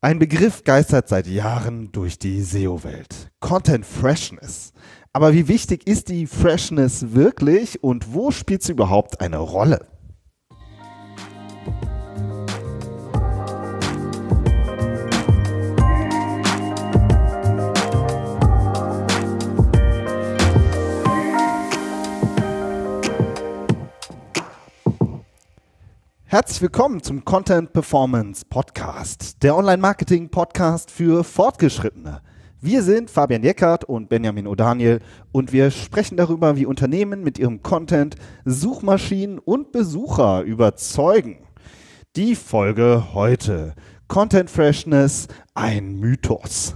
Ein Begriff geistert seit Jahren durch die SEO-Welt. Content Freshness. Aber wie wichtig ist die Freshness wirklich und wo spielt sie überhaupt eine Rolle? Herzlich willkommen zum Content Performance Podcast, der Online-Marketing-Podcast für Fortgeschrittene. Wir sind Fabian Jeckert und Benjamin O'Daniel und wir sprechen darüber, wie Unternehmen mit ihrem Content Suchmaschinen und Besucher überzeugen. Die Folge heute. Content Freshness, ein Mythos.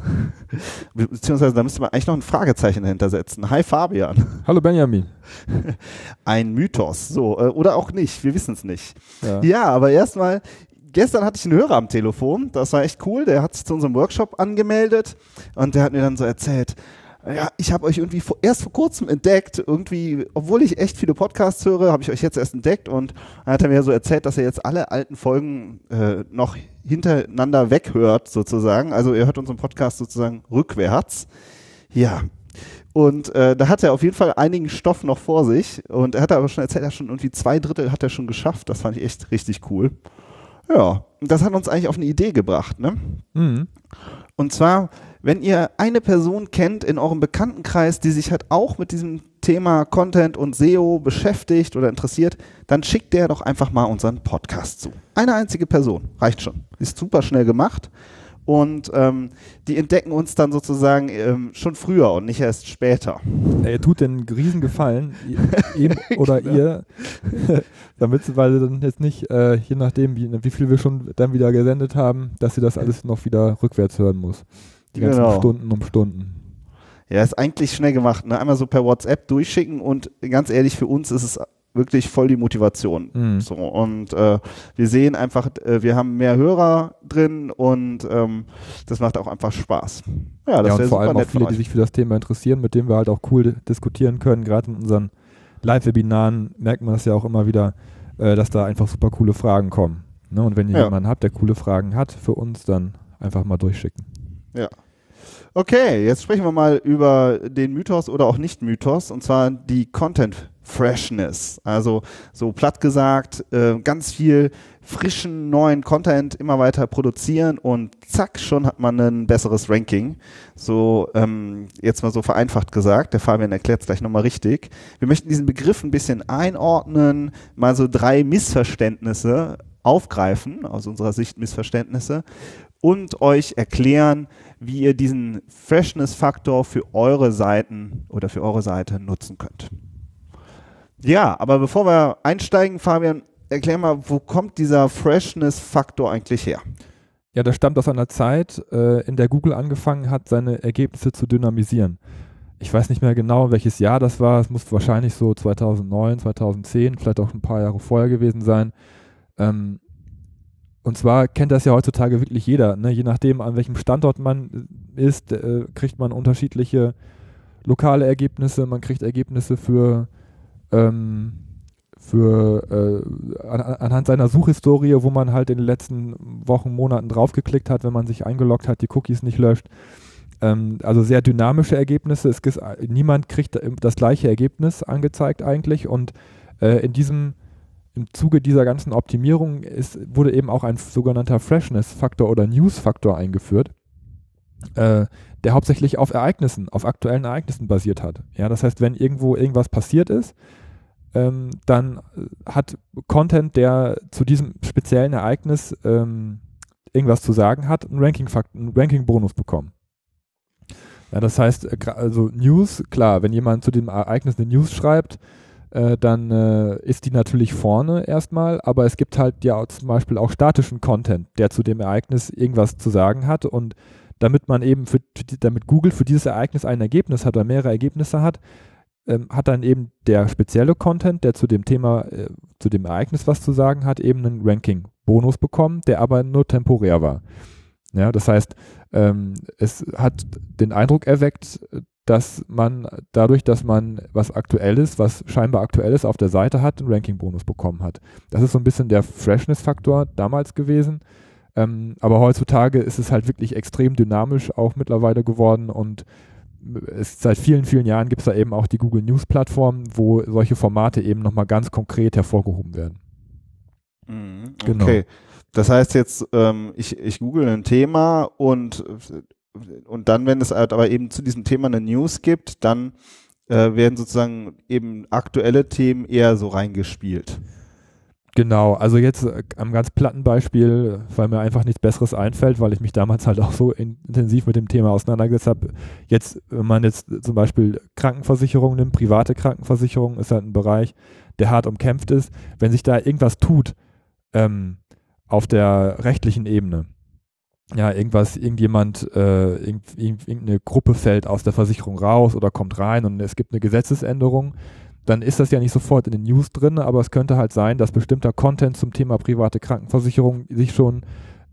Beziehungsweise da müsste man eigentlich noch ein Fragezeichen dahinter setzen. Hi Fabian. Hallo Benjamin. Ein Mythos, so, äh, oder auch nicht, wir wissen es nicht. Ja. ja, aber erstmal, gestern hatte ich einen Hörer am Telefon, das war echt cool, der hat sich zu unserem Workshop angemeldet und der hat mir dann so erzählt, ja, ich habe euch irgendwie vor, erst vor kurzem entdeckt, irgendwie, obwohl ich echt viele Podcasts höre, habe ich euch jetzt erst entdeckt und dann hat er mir so erzählt, dass er jetzt alle alten Folgen äh, noch hintereinander weghört, sozusagen. Also er hört unseren Podcast sozusagen rückwärts. Ja. Und äh, da hat er auf jeden Fall einigen Stoff noch vor sich. Und er hat aber schon erzählt, er hat schon irgendwie zwei Drittel hat er schon geschafft. Das fand ich echt richtig cool. Ja, das hat uns eigentlich auf eine Idee gebracht, ne? Mhm. Und zwar wenn ihr eine Person kennt in eurem Bekanntenkreis, die sich halt auch mit diesem Thema Content und SEO beschäftigt oder interessiert, dann schickt der doch einfach mal unseren Podcast zu. Eine einzige Person, reicht schon. Ist super schnell gemacht. Und ähm, die entdecken uns dann sozusagen ähm, schon früher und nicht erst später. Er tut den Riesengefallen, ihm oder genau. ihr, damit, weil sie dann jetzt nicht, äh, je nachdem, wie, wie viel wir schon dann wieder gesendet haben, dass sie das alles noch wieder rückwärts hören muss. Die ganzen genau. Stunden um Stunden. Ja, ist eigentlich schnell gemacht. Ne? Einmal so per WhatsApp durchschicken und ganz ehrlich, für uns ist es wirklich voll die Motivation. Mhm. So, und äh, wir sehen einfach, äh, wir haben mehr Hörer drin und ähm, das macht auch einfach Spaß. Ja, das ja, und vor allem auch viele, die sich für das Thema interessieren, mit dem wir halt auch cool diskutieren können. Gerade in unseren Live-Webinaren merkt man das ja auch immer wieder, äh, dass da einfach super coole Fragen kommen. Ne? Und wenn ihr ja. jemanden habt, der coole Fragen hat für uns, dann einfach mal durchschicken. Ja. Okay, jetzt sprechen wir mal über den Mythos oder auch Nicht-Mythos, und zwar die Content Freshness. Also so platt gesagt, äh, ganz viel frischen neuen Content immer weiter produzieren und zack, schon hat man ein besseres Ranking. So ähm, jetzt mal so vereinfacht gesagt, der Fabian erklärt es gleich nochmal richtig. Wir möchten diesen Begriff ein bisschen einordnen, mal so drei Missverständnisse aufgreifen, aus unserer Sicht Missverständnisse, und euch erklären, wie ihr diesen Freshness-Faktor für eure Seiten oder für eure Seite nutzen könnt. Ja, aber bevor wir einsteigen, Fabian, erklär mal, wo kommt dieser Freshness-Faktor eigentlich her? Ja, das stammt aus einer Zeit, äh, in der Google angefangen hat, seine Ergebnisse zu dynamisieren. Ich weiß nicht mehr genau, welches Jahr das war. Es muss wahrscheinlich so 2009, 2010, vielleicht auch ein paar Jahre vorher gewesen sein. Und zwar kennt das ja heutzutage wirklich jeder. Ne? Je nachdem, an welchem Standort man ist, äh, kriegt man unterschiedliche lokale Ergebnisse. Man kriegt Ergebnisse für, ähm, für äh, an, anhand seiner Suchhistorie, wo man halt in den letzten Wochen, Monaten draufgeklickt hat, wenn man sich eingeloggt hat, die Cookies nicht löscht. Ähm, also sehr dynamische Ergebnisse. Es, niemand kriegt das gleiche Ergebnis angezeigt eigentlich. Und äh, in diesem im Zuge dieser ganzen Optimierung ist, wurde eben auch ein sogenannter Freshness-Faktor oder News-Faktor eingeführt, äh, der hauptsächlich auf Ereignissen, auf aktuellen Ereignissen basiert hat. Ja, das heißt, wenn irgendwo irgendwas passiert ist, ähm, dann hat Content, der zu diesem speziellen Ereignis ähm, irgendwas zu sagen hat, einen Ranking-Bonus Ranking bekommen. Ja, das heißt, äh, also News, klar, wenn jemand zu dem Ereignis eine News schreibt, äh, dann äh, ist die natürlich vorne erstmal, aber es gibt halt ja zum Beispiel auch statischen Content, der zu dem Ereignis irgendwas zu sagen hat und damit man eben für, damit Google für dieses Ereignis ein Ergebnis hat oder mehrere Ergebnisse hat, ähm, hat dann eben der spezielle Content, der zu dem Thema, äh, zu dem Ereignis was zu sagen hat, eben einen Ranking-Bonus bekommen, der aber nur temporär war. Ja, das heißt, ähm, es hat den Eindruck erweckt, dass man dadurch, dass man was Aktuelles, was scheinbar Aktuelles auf der Seite hat, einen Ranking-Bonus bekommen hat. Das ist so ein bisschen der Freshness-Faktor damals gewesen. Ähm, aber heutzutage ist es halt wirklich extrem dynamisch auch mittlerweile geworden und es, seit vielen, vielen Jahren gibt es da eben auch die Google News Plattform, wo solche Formate eben nochmal ganz konkret hervorgehoben werden. Mhm, genau. Okay. Das heißt jetzt, ähm, ich, ich google ein Thema und, und dann, wenn es halt aber eben zu diesem Thema eine News gibt, dann äh, werden sozusagen eben aktuelle Themen eher so reingespielt. Genau, also jetzt äh, am ganz platten Beispiel, weil mir einfach nichts Besseres einfällt, weil ich mich damals halt auch so in, intensiv mit dem Thema auseinandergesetzt habe. Jetzt, wenn man jetzt zum Beispiel Krankenversicherung nimmt, private Krankenversicherung ist halt ein Bereich, der hart umkämpft ist. Wenn sich da irgendwas tut ähm, auf der rechtlichen Ebene, ja, irgendwas, irgendjemand, äh, irgendeine Gruppe fällt aus der Versicherung raus oder kommt rein und es gibt eine Gesetzesänderung, dann ist das ja nicht sofort in den News drin, aber es könnte halt sein, dass bestimmter Content zum Thema private Krankenversicherung sich schon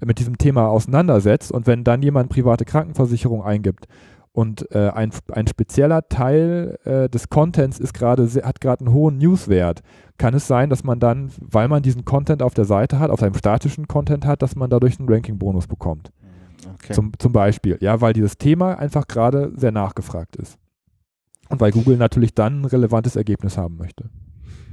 mit diesem Thema auseinandersetzt und wenn dann jemand private Krankenversicherung eingibt und äh, ein, ein spezieller Teil äh, des Contents ist gerade hat gerade einen hohen Newswert, kann es sein, dass man dann, weil man diesen Content auf der Seite hat, auf seinem statischen Content hat, dass man dadurch einen Ranking-Bonus bekommt. Okay. Zum, zum Beispiel, ja, weil dieses Thema einfach gerade sehr nachgefragt ist. Und weil Google natürlich dann ein relevantes Ergebnis haben möchte.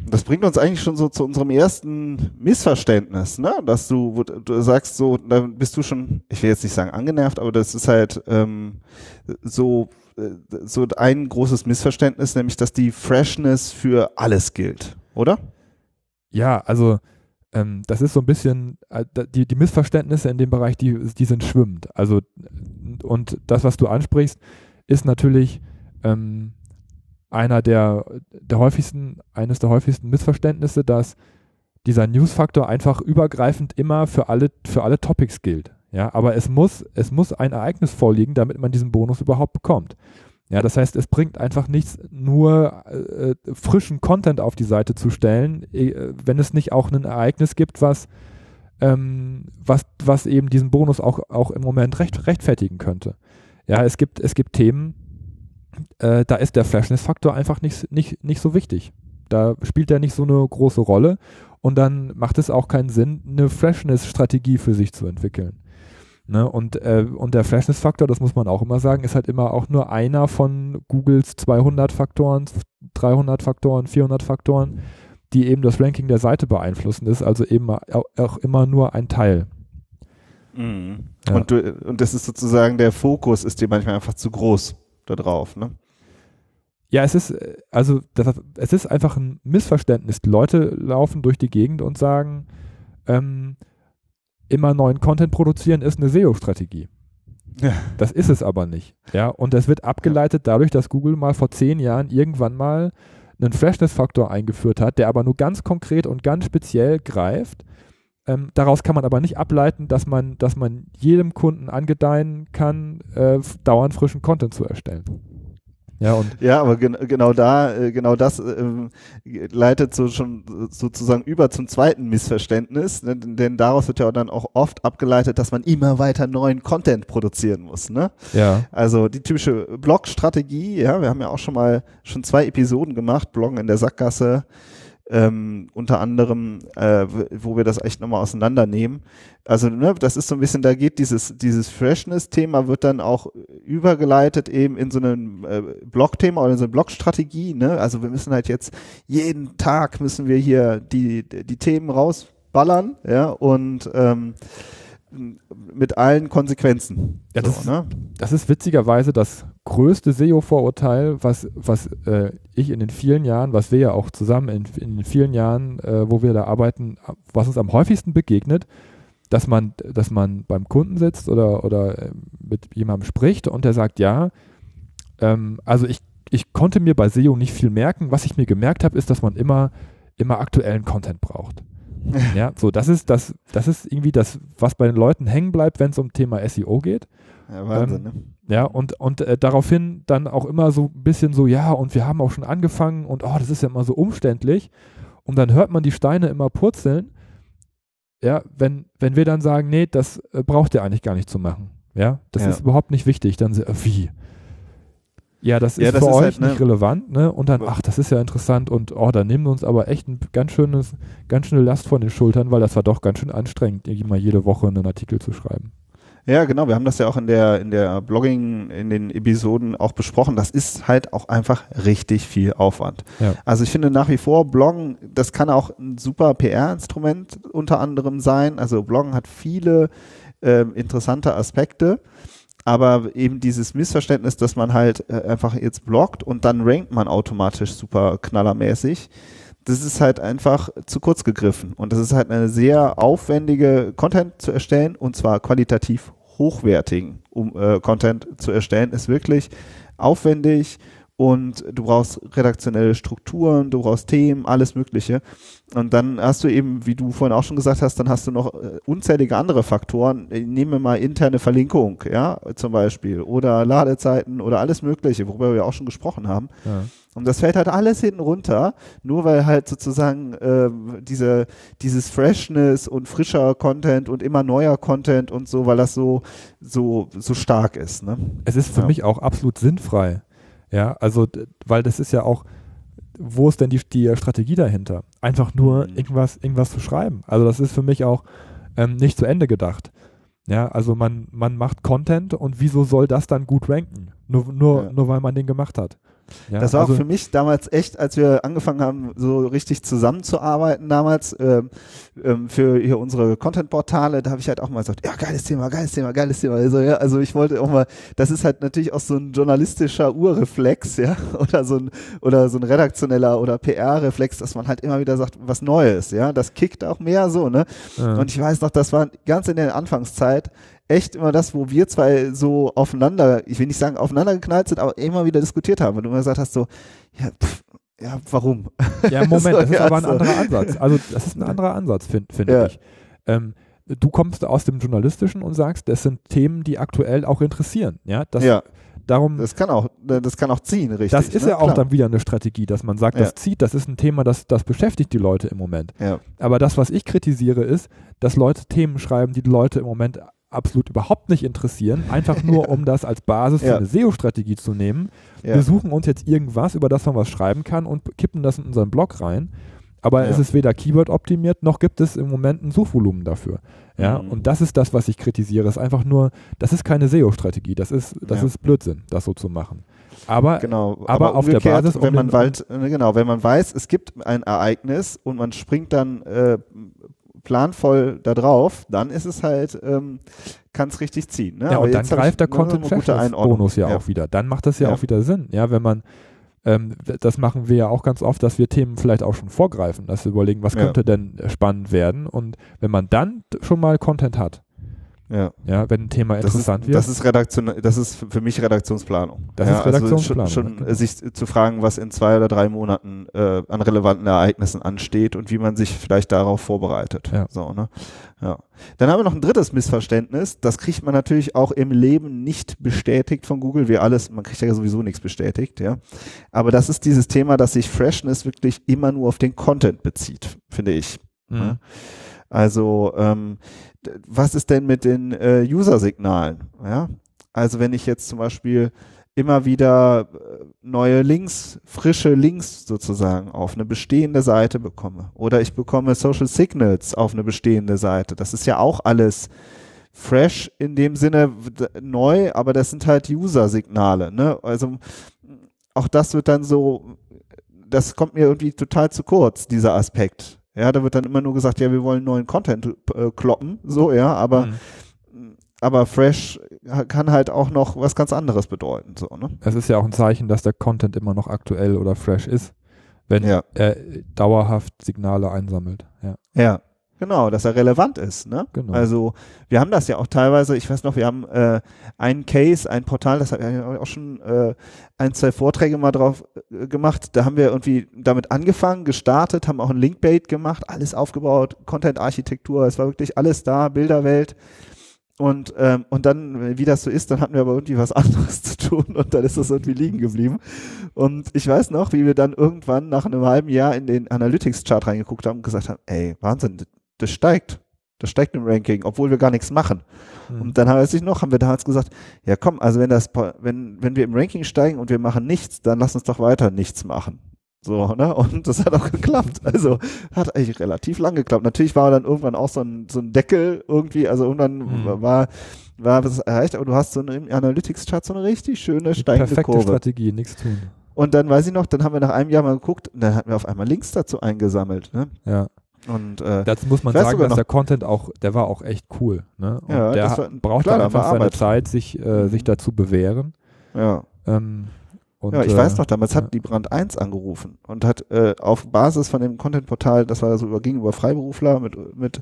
Das bringt uns eigentlich schon so zu unserem ersten Missverständnis, ne? Dass du, du sagst so, da bist du schon, ich will jetzt nicht sagen angenervt, aber das ist halt ähm, so äh, so ein großes Missverständnis, nämlich dass die Freshness für alles gilt, oder? Ja, also ähm, das ist so ein bisschen, äh, die, die Missverständnisse in dem Bereich, die, die sind schwimmend. Also und das, was du ansprichst, ist natürlich ähm, einer der, der häufigsten, eines der häufigsten Missverständnisse, dass dieser News-Faktor einfach übergreifend immer für alle, für alle Topics gilt. Ja, aber es muss, es muss ein Ereignis vorliegen, damit man diesen Bonus überhaupt bekommt. Ja, das heißt, es bringt einfach nichts, nur äh, frischen Content auf die Seite zu stellen, äh, wenn es nicht auch ein Ereignis gibt, was, ähm, was, was eben diesen Bonus auch, auch im Moment recht, rechtfertigen könnte. Ja, es gibt, es gibt Themen, äh, da ist der Flashness-Faktor einfach nicht, nicht, nicht so wichtig. Da spielt er nicht so eine große Rolle und dann macht es auch keinen Sinn, eine Flashness-Strategie für sich zu entwickeln. Ne? Und, äh, und der Flashness-Faktor, das muss man auch immer sagen, ist halt immer auch nur einer von Googles 200 Faktoren, 300 Faktoren, 400 Faktoren, die eben das Ranking der Seite beeinflussen, ist also eben auch immer nur ein Teil. Mhm. Ja. Und, du, und das ist sozusagen der Fokus, ist dir manchmal einfach zu groß da drauf, ne? Ja, es ist, also das, es ist einfach ein Missverständnis. Die Leute laufen durch die Gegend und sagen, ähm, immer neuen Content produzieren ist eine SEO-Strategie. Ja. Das ist es aber nicht. Ja, und das wird abgeleitet dadurch, dass Google mal vor zehn Jahren irgendwann mal einen Freshness-Faktor eingeführt hat, der aber nur ganz konkret und ganz speziell greift. Ähm, daraus kann man aber nicht ableiten, dass man, dass man jedem Kunden angedeihen kann, äh, dauernd frischen Content zu erstellen. Ja, und ja aber gen genau da, äh, genau das äh, leitet so schon sozusagen über zum zweiten Missverständnis, ne? denn daraus wird ja dann auch oft abgeleitet, dass man immer weiter neuen Content produzieren muss. Ne? Ja. Also die typische Blog-Strategie, ja, wir haben ja auch schon mal schon zwei Episoden gemacht, Bloggen in der Sackgasse, ähm, unter anderem, äh, wo wir das echt nochmal auseinandernehmen. Also, ne, das ist so ein bisschen, da geht dieses, dieses Freshness-Thema wird dann auch übergeleitet eben in so ein äh, Blog-Thema oder in so eine Blog-Strategie, ne? Also wir müssen halt jetzt jeden Tag müssen wir hier die, die Themen rausballern, ja, und ähm, mit allen Konsequenzen. Ja, das, so, ne? das ist witzigerweise das größte SEO-Vorurteil, was, was äh, ich in den vielen Jahren, was wir ja auch zusammen in, in den vielen Jahren, äh, wo wir da arbeiten, was uns am häufigsten begegnet, dass man, dass man beim Kunden sitzt oder, oder äh, mit jemandem spricht und der sagt, ja, ähm, also ich, ich konnte mir bei SEO nicht viel merken. Was ich mir gemerkt habe, ist, dass man immer, immer aktuellen Content braucht. Ja, so, das ist das, das ist irgendwie das, was bei den Leuten hängen bleibt, wenn es um Thema SEO geht. Ja, Wahnsinn, ähm, ne? Ja, und, und äh, daraufhin dann auch immer so ein bisschen so, ja, und wir haben auch schon angefangen und oh, das ist ja immer so umständlich. Und dann hört man die Steine immer purzeln. Ja, wenn, wenn wir dann sagen, nee, das äh, braucht ihr eigentlich gar nicht zu machen. Ja, das ja. ist überhaupt nicht wichtig. Dann, äh, wie? Ja, das ist ja, das für ist euch halt, ne? nicht relevant, ne? Und dann, ach, das ist ja interessant und oh, da nehmen wir uns aber echt ein ganz schönes, ganz schöne Last von den Schultern, weil das war doch ganz schön anstrengend, mal jede Woche einen Artikel zu schreiben. Ja, genau. Wir haben das ja auch in der, in der Blogging, in den Episoden auch besprochen. Das ist halt auch einfach richtig viel Aufwand. Ja. Also ich finde nach wie vor Bloggen, das kann auch ein super PR-Instrument unter anderem sein. Also Bloggen hat viele äh, interessante Aspekte. Aber eben dieses Missverständnis, dass man halt äh, einfach jetzt bloggt und dann rankt man automatisch super knallermäßig das ist halt einfach zu kurz gegriffen. Und das ist halt eine sehr aufwendige Content zu erstellen und zwar qualitativ hochwertigen um, äh, Content zu erstellen, ist wirklich aufwendig und du brauchst redaktionelle Strukturen, du brauchst Themen, alles Mögliche. Und dann hast du eben, wie du vorhin auch schon gesagt hast, dann hast du noch äh, unzählige andere Faktoren. Ich nehme mal interne Verlinkung, ja, zum Beispiel, oder Ladezeiten oder alles Mögliche, worüber wir auch schon gesprochen haben. Ja. Und das fällt halt alles hinten runter, nur weil halt sozusagen äh, diese, dieses Freshness und frischer Content und immer neuer Content und so, weil das so, so, so stark ist. Ne? Es ist für ja. mich auch absolut sinnfrei. Ja, also, weil das ist ja auch, wo ist denn die, die Strategie dahinter? Einfach nur mhm. irgendwas, irgendwas zu schreiben. Also, das ist für mich auch ähm, nicht zu Ende gedacht. Ja, also man, man macht Content und wieso soll das dann gut ranken? Nur, nur, ja. nur weil man den gemacht hat. Ja, das war also, auch für mich damals echt, als wir angefangen haben, so richtig zusammenzuarbeiten damals ähm, ähm, für hier unsere Content-Portale, da habe ich halt auch mal gesagt, ja, geiles Thema, geiles Thema, geiles Thema. Also, ja, also ich wollte auch mal, das ist halt natürlich auch so ein journalistischer Urreflex, ja, oder so ein, oder so ein redaktioneller oder PR-Reflex, dass man halt immer wieder sagt, was Neues, ja, das kickt auch mehr so, ne? Ja. Und ich weiß noch, das war ganz in der Anfangszeit, echt immer das, wo wir zwei so aufeinander, ich will nicht sagen aufeinander geknallt sind, aber immer wieder diskutiert haben und du immer gesagt hast so, ja, pff, ja, warum? Ja, Moment, das ist aber ein anderer Ansatz. Also das ist ein anderer Ansatz, finde find ja. ich. Ähm, du kommst aus dem Journalistischen und sagst, das sind Themen, die aktuell auch interessieren. Ja, das, ja. Darum, das kann auch, das kann auch ziehen, richtig. Das ist ne? ja auch Klar. dann wieder eine Strategie, dass man sagt, das ja. zieht, das ist ein Thema, das, das beschäftigt die Leute im Moment. Ja. Aber das, was ich kritisiere, ist, dass Leute Themen schreiben, die die Leute im Moment absolut überhaupt nicht interessieren, einfach nur um das als Basis für eine SEO-Strategie zu nehmen. Wir suchen uns jetzt irgendwas, über das man was schreiben kann und kippen das in unseren Blog rein. Aber ja. es ist weder Keyword optimiert, noch gibt es im Moment ein Suchvolumen dafür. Ja, mhm. und das ist das, was ich kritisiere. Es ist einfach nur, das ist keine SEO-Strategie. Das ist, das ja. ist Blödsinn, das so zu machen. Aber, genau, aber, aber auf der Basis, um wenn man bald, genau, wenn man weiß, es gibt ein Ereignis und man springt dann äh, planvoll da drauf, dann ist es halt, ähm, kann es richtig ziehen. Ne? Ja, Aber und dann greift der Content Bonus ja, ja, auch wieder. Dann macht das ja, ja, auch wieder Sinn. Ja, wenn man, ähm, das machen wir ja auch ganz oft, dass wir Themen vielleicht auch schon vorgreifen, dass wir überlegen, was könnte denn spannend werden. Und wenn man dann schon mal Content hat, ja. ja, wenn ein Thema interessant ist, wird. Das ist Redaktion, das ist für mich Redaktionsplanung. Das ja, ist Redaktionsplanung. Also schon, schon sich zu fragen, was in zwei oder drei Monaten äh, an relevanten Ereignissen ansteht und wie man sich vielleicht darauf vorbereitet. Ja. So, ne? ja. Dann haben wir noch ein drittes Missverständnis. Das kriegt man natürlich auch im Leben nicht bestätigt von Google. wie alles, man kriegt ja sowieso nichts bestätigt, ja. Aber das ist dieses Thema, dass sich Freshness wirklich immer nur auf den Content bezieht, finde ich. Mhm. Ja? Also ähm, was ist denn mit den äh, User-Signalen? Ja? Also wenn ich jetzt zum Beispiel immer wieder äh, neue Links, frische Links sozusagen auf eine bestehende Seite bekomme oder ich bekomme Social Signals auf eine bestehende Seite. Das ist ja auch alles fresh in dem Sinne neu, aber das sind halt User-Signale. Ne? Also auch das wird dann so, das kommt mir irgendwie total zu kurz, dieser Aspekt. Ja, da wird dann immer nur gesagt, ja, wir wollen neuen Content äh, kloppen, so, ja, aber, mhm. aber fresh kann halt auch noch was ganz anderes bedeuten, so, ne? Es ist ja auch ein Zeichen, dass der Content immer noch aktuell oder fresh ist, wenn ja. er dauerhaft Signale einsammelt, ja. Ja, Genau, dass er relevant ist. Ne? Genau. Also wir haben das ja auch teilweise, ich weiß noch, wir haben äh, einen Case, ein Portal, das habe ich auch schon äh, ein, zwei Vorträge mal drauf äh, gemacht. Da haben wir irgendwie damit angefangen, gestartet, haben auch ein Linkbait gemacht, alles aufgebaut, Content-Architektur, es war wirklich alles da, Bilderwelt. Und, ähm, und dann, wie das so ist, dann hatten wir aber irgendwie was anderes zu tun und dann ist das irgendwie liegen geblieben. Und ich weiß noch, wie wir dann irgendwann nach einem halben Jahr in den Analytics-Chart reingeguckt haben und gesagt haben, ey, Wahnsinn, das steigt. Das steigt im Ranking, obwohl wir gar nichts machen. Mhm. Und dann weiß ich noch, haben wir damals gesagt, ja komm, also wenn das, wenn, wenn wir im Ranking steigen und wir machen nichts, dann lass uns doch weiter nichts machen. So, ne? Und das hat auch geklappt. Also hat eigentlich relativ lang geklappt. Natürlich war dann irgendwann auch so ein, so ein Deckel irgendwie, also irgendwann mhm. war, war was erreicht, aber du hast so eine Analytics-Chart so eine richtig schöne steigende Perfekte Kurve. Strategie, nichts tun. Und dann weiß ich noch, dann haben wir nach einem Jahr mal geguckt und dann hatten wir auf einmal Links dazu eingesammelt. Ne? Ja. Und, äh, Dazu muss man sagen, dass der Content auch, der war auch echt cool. Ne? Und ja, der war, brauchte klar, einfach seine Arbeit. Zeit, sich, äh, Mhm. sich dazu bewähren. Ja. Ähm, und, ja, ich äh, weiß noch, damals hat die Brand 1 angerufen und hat äh, auf Basis von dem Content-Portal, das war so über, ging über Freiberufler, mit, mit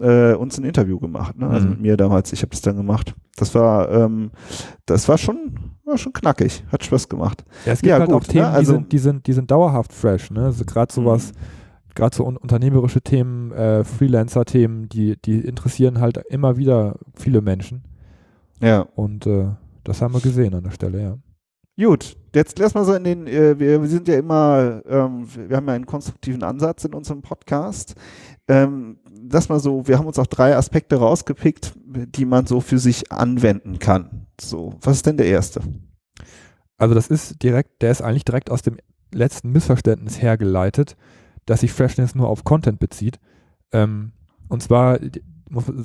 äh, uns ein Interview gemacht. Ne? Also Mhm. mit mir damals, ich habe das dann gemacht. Das war, ähm, das war schon, war schon knackig, hat Spaß gemacht. Ja, es gibt Ja, halt gut, auch Themen, ne, also- die, sind, die, sind, die sind dauerhaft fresh. Ne? Also gerade sowas, gerade so un unternehmerische Themen, äh, Freelancer-Themen, die, die interessieren halt immer wieder viele Menschen. Ja. Und äh, das haben wir gesehen an der Stelle, ja. Gut, jetzt lass mal so in den, äh, wir, wir sind ja immer, ähm, wir haben ja einen konstruktiven Ansatz in unserem Podcast. Ähm, lass mal so, wir haben uns auch drei Aspekte rausgepickt, die man so für sich anwenden kann. So, was ist denn der erste? Also das ist direkt, der ist eigentlich direkt aus dem letzten Missverständnis hergeleitet, dass sich Freshness nur auf Content bezieht. Ähm, und zwar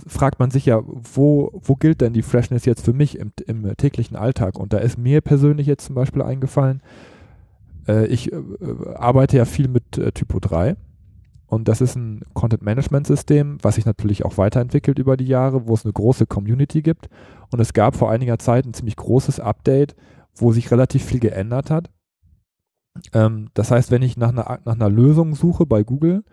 fragt man sich ja, wo, wo gilt denn die Freshness jetzt für mich im, im täglichen Alltag? Und da ist mir persönlich jetzt zum Beispiel eingefallen, äh, ich äh, arbeite ja viel mit äh, Typo 3 und das ist ein Content-Management-System, was sich natürlich auch weiterentwickelt über die Jahre, wo es eine große Community gibt. Und es gab vor einiger Zeit ein ziemlich großes Update, wo sich relativ viel geändert hat. Ähm, das heißt, wenn ich nach einer, nach einer Lösung suche bei Google,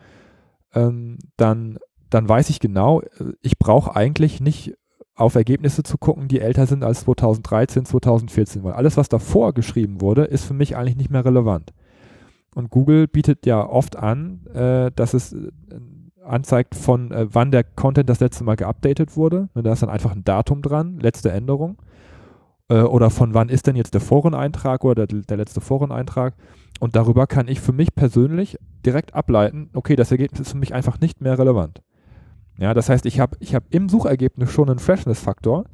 ähm, dann, dann weiß ich genau, äh, ich brauche eigentlich nicht auf Ergebnisse zu gucken, die älter sind als 2013, 2014, weil alles, was davor geschrieben wurde, ist für mich eigentlich nicht mehr relevant. Und Google bietet ja oft an, äh, dass es äh, anzeigt, von äh, wann der Content das letzte Mal geupdatet wurde. Und da ist dann einfach ein Datum dran, letzte Änderung. Äh, oder von wann ist denn jetzt der Foreneintrag oder der, der letzte Foreneintrag. Und darüber kann ich für mich persönlich direkt ableiten, okay, das Ergebnis ist für mich einfach nicht mehr relevant. Ja, das heißt, ich habe ich hab im Suchergebnis schon einen Freshness-Faktor,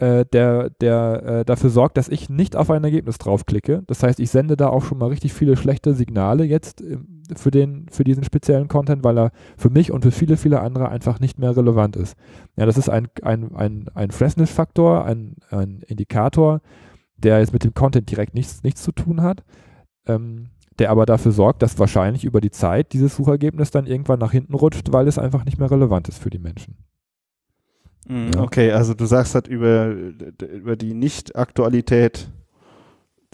äh, der, der äh, dafür sorgt, dass ich nicht auf ein Ergebnis draufklicke. Das heißt, ich sende da auch schon mal richtig viele schlechte Signale jetzt ähm, für, den, für diesen speziellen Content, weil er für mich und für viele, viele andere einfach nicht mehr relevant ist. Ja, das ist ein, ein, ein, ein Freshness-Faktor, ein, ein Indikator, der jetzt mit dem Content direkt nichts, nichts zu tun hat, ähm, der aber dafür sorgt, dass wahrscheinlich über die Zeit dieses Suchergebnis dann irgendwann nach hinten rutscht, weil es einfach nicht mehr relevant ist für die Menschen. Ja. Okay, also du sagst halt über, über die Nicht-Aktualität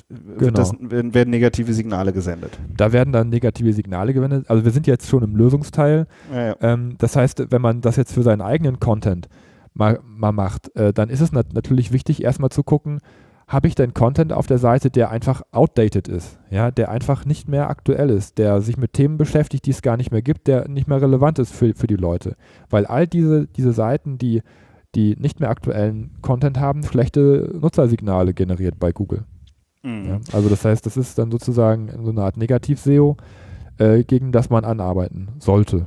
Genau. das, werden, werden negative Signale gesendet. Da werden dann negative Signale gewendet. Also wir sind jetzt schon im Lösungsteil. Ja, ja. Ähm, das heißt, wenn man das jetzt für seinen eigenen Content mal, mal macht, äh, dann ist es nat natürlich wichtig, erstmal zu gucken, habe ich denn Content auf der Seite, der einfach outdated ist, ja, der einfach nicht mehr aktuell ist, der sich mit Themen beschäftigt, die es gar nicht mehr gibt, der nicht mehr relevant ist für, für die Leute. Weil all diese, diese Seiten, die, die nicht mehr aktuellen Content haben, schlechte Nutzersignale generiert bei Google. Mhm. Ja? Also das heißt, das ist dann sozusagen so eine Art Negativ-SEO, äh, gegen das man anarbeiten sollte.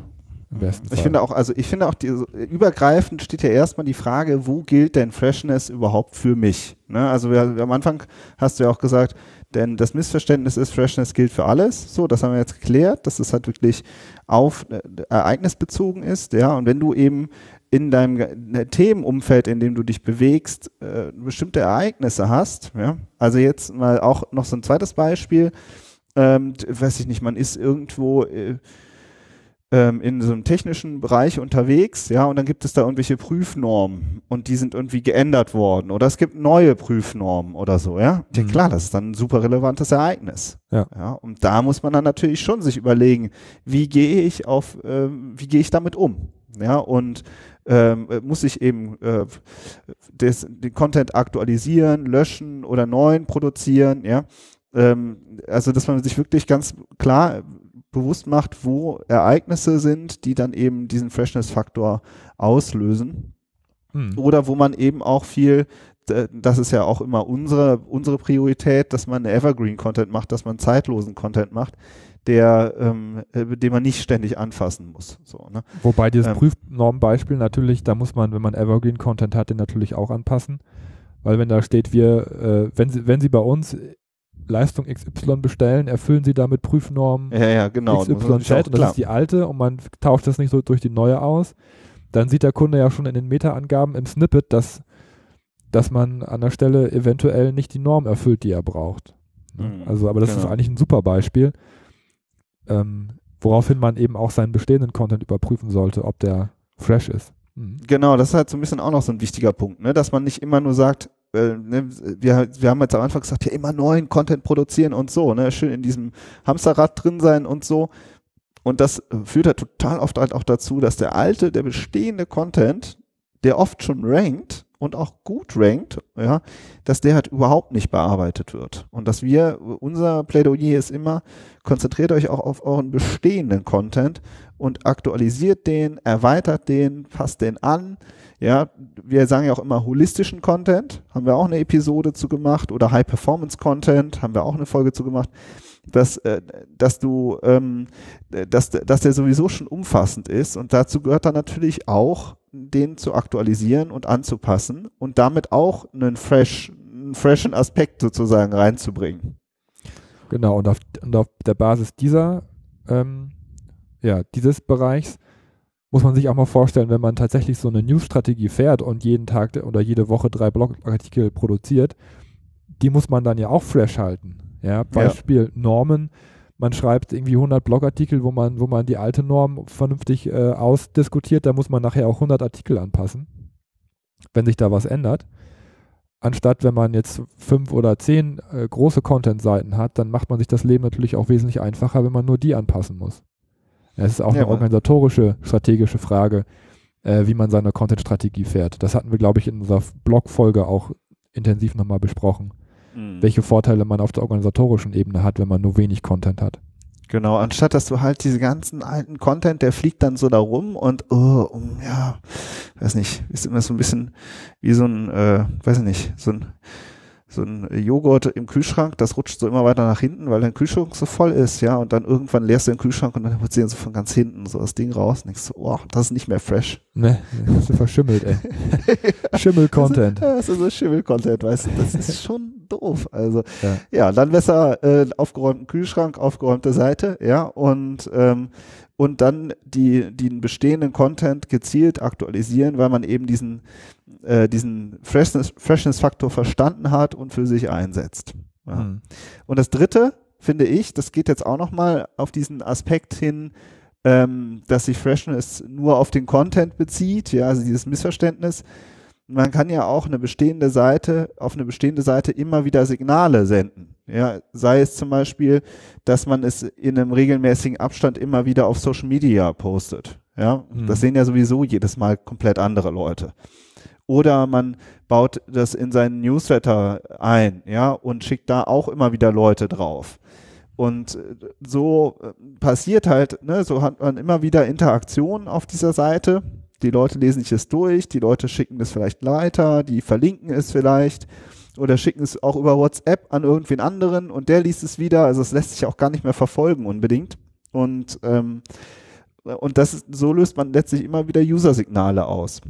Im besten Fall. Ich finde auch, also ich finde auch, die, übergreifend steht ja erstmal die Frage, wo gilt denn Freshness überhaupt für mich? Ne? Also wir, am Anfang hast du ja auch gesagt, denn das Missverständnis ist, Freshness gilt für alles. So, das haben wir jetzt geklärt, dass es halt wirklich auf äh, ereignisbezogen ist, ja. Und wenn du eben in deinem ne, Themenumfeld, in dem du dich bewegst, äh, bestimmte Ereignisse hast, ja. Also jetzt mal auch noch so ein zweites Beispiel, ähm, weiß ich nicht, man ist irgendwo äh, ähm, in so einem technischen Bereich unterwegs, ja, und dann gibt es da irgendwelche Prüfnormen und die sind irgendwie geändert worden oder es gibt neue Prüfnormen oder so, ja. Ja Mhm. klar, das ist dann ein super relevantes Ereignis. Ja. ja. Und da muss man dann natürlich schon sich überlegen, wie gehe ich auf, ähm, wie gehe ich damit um? Ja, und ähm, äh, muss ich eben äh, des, den Content aktualisieren, löschen oder neuen produzieren, ja. Ähm, also, dass man sich wirklich ganz klar bewusst macht, wo Ereignisse sind, die dann eben diesen Freshness-Faktor auslösen. Hm. Oder wo man eben auch viel, das ist ja auch immer unsere, unsere Priorität, dass man Evergreen-Content macht, dass man zeitlosen Content macht, der, ähm, äh, den man nicht ständig anfassen muss. So, ne? Wobei dieses ähm, Prüfnormbeispiel natürlich, da muss man, wenn man Evergreen-Content hat, den natürlich auch anpassen. Weil wenn da steht, wir, äh, wenn Sie, wenn Sie bei uns Leistung XY bestellen, erfüllen Sie damit Prüfnorm ja, ja, genau. XYZ und das ist die alte und man tauscht das nicht so durch die neue aus, dann sieht der Kunde ja schon in den Meta-Angaben im Snippet, dass, dass man an der Stelle eventuell nicht die Norm erfüllt, die er braucht. Mhm, also, aber das genau. ist eigentlich ein super Beispiel, ähm, woraufhin man eben auch seinen bestehenden Content überprüfen sollte, ob der fresh ist. Mhm. Genau, das ist halt so ein bisschen auch noch so ein wichtiger Punkt, ne? dass man nicht immer nur sagt, äh, ne, wir, wir haben jetzt am Anfang gesagt, ja, immer neuen Content produzieren und so, ne, schön in diesem Hamsterrad drin sein und so. Und das führt halt total oft halt auch dazu, dass der alte, der bestehende Content, der oft schon rankt und auch gut rankt, ja, dass der halt überhaupt nicht bearbeitet wird. Und dass wir, unser Plädoyer ist immer, konzentriert euch auch auf euren bestehenden Content und aktualisiert den, erweitert den, passt den an, ja, wir sagen ja auch immer holistischen Content, haben wir auch eine Episode zu gemacht oder High Performance Content, haben wir auch eine Folge zu gemacht, dass, äh, dass du, ähm, dass, dass der sowieso schon umfassend ist und dazu gehört dann natürlich auch, den zu aktualisieren und anzupassen und damit auch einen fresh, einen freshen Aspekt sozusagen reinzubringen. Genau, und auf, und auf der Basis dieser, ähm, ja, dieses Bereichs muss man sich auch mal vorstellen, wenn man tatsächlich so eine News-Strategie fährt und jeden Tag oder jede Woche drei Blogartikel produziert, die muss man dann ja auch fresh halten. Ja, Beispiel ja. Normen. Man schreibt irgendwie 100 Blogartikel, wo man, wo man die alte Norm vernünftig äh, ausdiskutiert, da muss man nachher auch 100 Artikel anpassen, wenn sich da was ändert. Anstatt wenn man jetzt fünf oder zehn äh, große Content-Seiten hat, dann macht man sich das Leben natürlich auch wesentlich einfacher, wenn man nur die anpassen muss. Es ist auch ja, eine organisatorische, strategische Frage, äh, wie man seine Content-Strategie fährt. Das hatten wir, glaube ich, in unserer Blog-Folge auch intensiv nochmal besprochen, mhm. welche Vorteile man auf der organisatorischen Ebene hat, wenn man nur wenig Content hat. Genau, anstatt dass du halt diese ganzen alten Content, der fliegt dann so da rum und oh, um, ja, weiß nicht, ist immer so ein bisschen wie so ein, äh, weiß ich nicht, so ein so ein Joghurt im Kühlschrank, das rutscht so immer weiter nach hinten, weil dein Kühlschrank so voll ist, ja, und dann irgendwann leerst du den Kühlschrank und dann du so von ganz hinten so das Ding raus und denkst so, oh, das ist nicht mehr fresh. Ne, das ist verschimmelt, ey. Schimmel-Content. Das ist so Schimmel-Content, weißt du, das ist schon doof. Also, ja, ja dann besser äh, aufgeräumten Kühlschrank, aufgeräumte Seite, ja, und ähm, und dann die, den bestehenden Content gezielt aktualisieren, weil man eben diesen, äh, diesen Freshness-Faktor Freshness verstanden hat und für sich einsetzt. Ja. Mhm. Und das dritte, finde ich, das geht jetzt auch nochmal auf diesen Aspekt hin, ähm, dass sich Freshness nur auf den Content bezieht, ja, also dieses Missverständnis. Man kann ja auch eine bestehende Seite, auf eine bestehende Seite immer wieder Signale senden. Ja, sei es zum Beispiel, dass man es in einem regelmäßigen Abstand immer wieder auf Social Media postet. Ja, mhm. das sehen ja sowieso jedes Mal komplett andere Leute. Oder man baut das in seinen Newsletter ein, ja, und schickt da auch immer wieder Leute drauf. Und äh, so äh, passiert halt, ne, so hat man immer wieder Interaktionen auf dieser Seite. Die Leute lesen sich es durch, die Leute schicken es vielleicht weiter, die verlinken es vielleicht oder schicken es auch über WhatsApp an irgendwen anderen und der liest es wieder. Also es lässt sich auch gar nicht mehr verfolgen unbedingt. Und, ähm, und das ist, so löst man letztlich immer wieder User-Signale aus.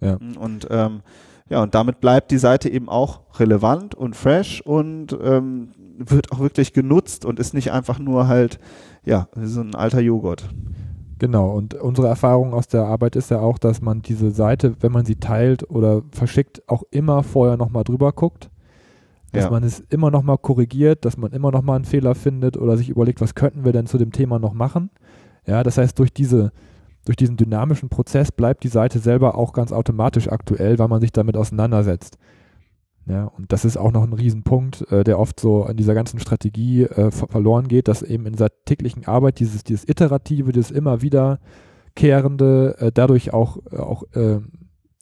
Ja. Und ähm, ja, und damit bleibt die Seite eben auch relevant und fresh und ähm, wird auch wirklich genutzt und ist nicht einfach nur halt, ja, so ein alter Joghurt. Genau, und unsere Erfahrung aus der Arbeit ist ja auch, dass man diese Seite, wenn man sie teilt oder verschickt, auch immer vorher nochmal drüber guckt. Dass ja. man es immer nochmal korrigiert, dass man immer nochmal einen Fehler findet oder sich überlegt, was könnten wir denn zu dem Thema noch machen. Ja, das heißt, durch diese, durch diesen dynamischen Prozess bleibt die Seite selber auch ganz automatisch aktuell, weil man sich damit auseinandersetzt. Ja, und das ist auch noch ein Riesenpunkt, äh, der oft so in dieser ganzen Strategie äh, verloren geht, dass eben in dieser täglichen Arbeit dieses, dieses Iterative, dieses immer wiederkehrende äh, dadurch auch, äh, auch äh,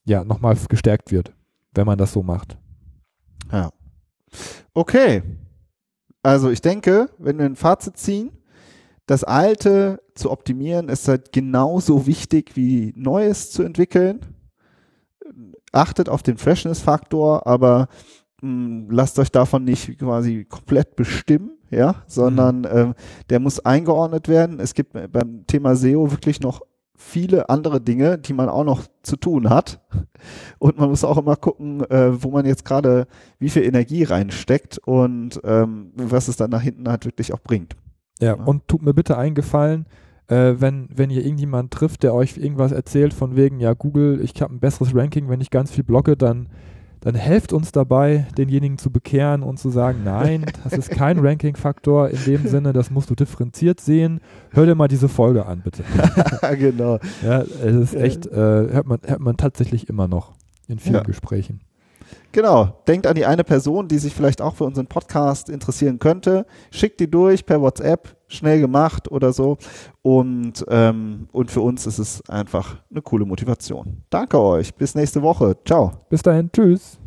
ja, nochmal gestärkt wird, wenn man das so macht. Ja. Okay. Also ich denke, wenn wir ein Fazit ziehen, das Alte zu optimieren ist halt genauso wichtig wie Neues zu entwickeln. Achtet auf den Freshness-Faktor, aber mh, hm, lasst euch davon nicht quasi komplett bestimmen. ja, sondern mhm. ähm, der muss eingeordnet werden. Es gibt beim Thema SEO wirklich noch viele andere Dinge, die man auch noch zu tun hat. Und man muss auch immer gucken, äh, wo man jetzt gerade wie viel Energie reinsteckt und ähm, was es dann nach hinten halt wirklich auch bringt. Ja, ja. und tut mir bitte einen Gefallen, äh, wenn, wenn ihr irgendjemand trifft, der euch irgendwas erzählt von wegen, ja, Google, ich habe ein besseres Ranking, wenn ich ganz viel blocke, dann dann helft uns dabei, denjenigen zu bekehren und zu sagen, nein, das ist kein Ranking-Faktor in dem Sinne, das musst du differenziert sehen. Hör dir mal diese Folge an, bitte. genau. Ja, es ist echt, äh, hört, man, hört man tatsächlich immer noch in vielen ja. Gesprächen. Genau, denkt an die eine Person, die sich vielleicht auch für unseren Podcast interessieren könnte. Schickt die durch per WhatsApp, schnell gemacht oder so. Und, ähm, und für uns ist es einfach eine coole Motivation. Danke euch. Bis nächste Woche. Ciao. Bis dahin. Tschüss.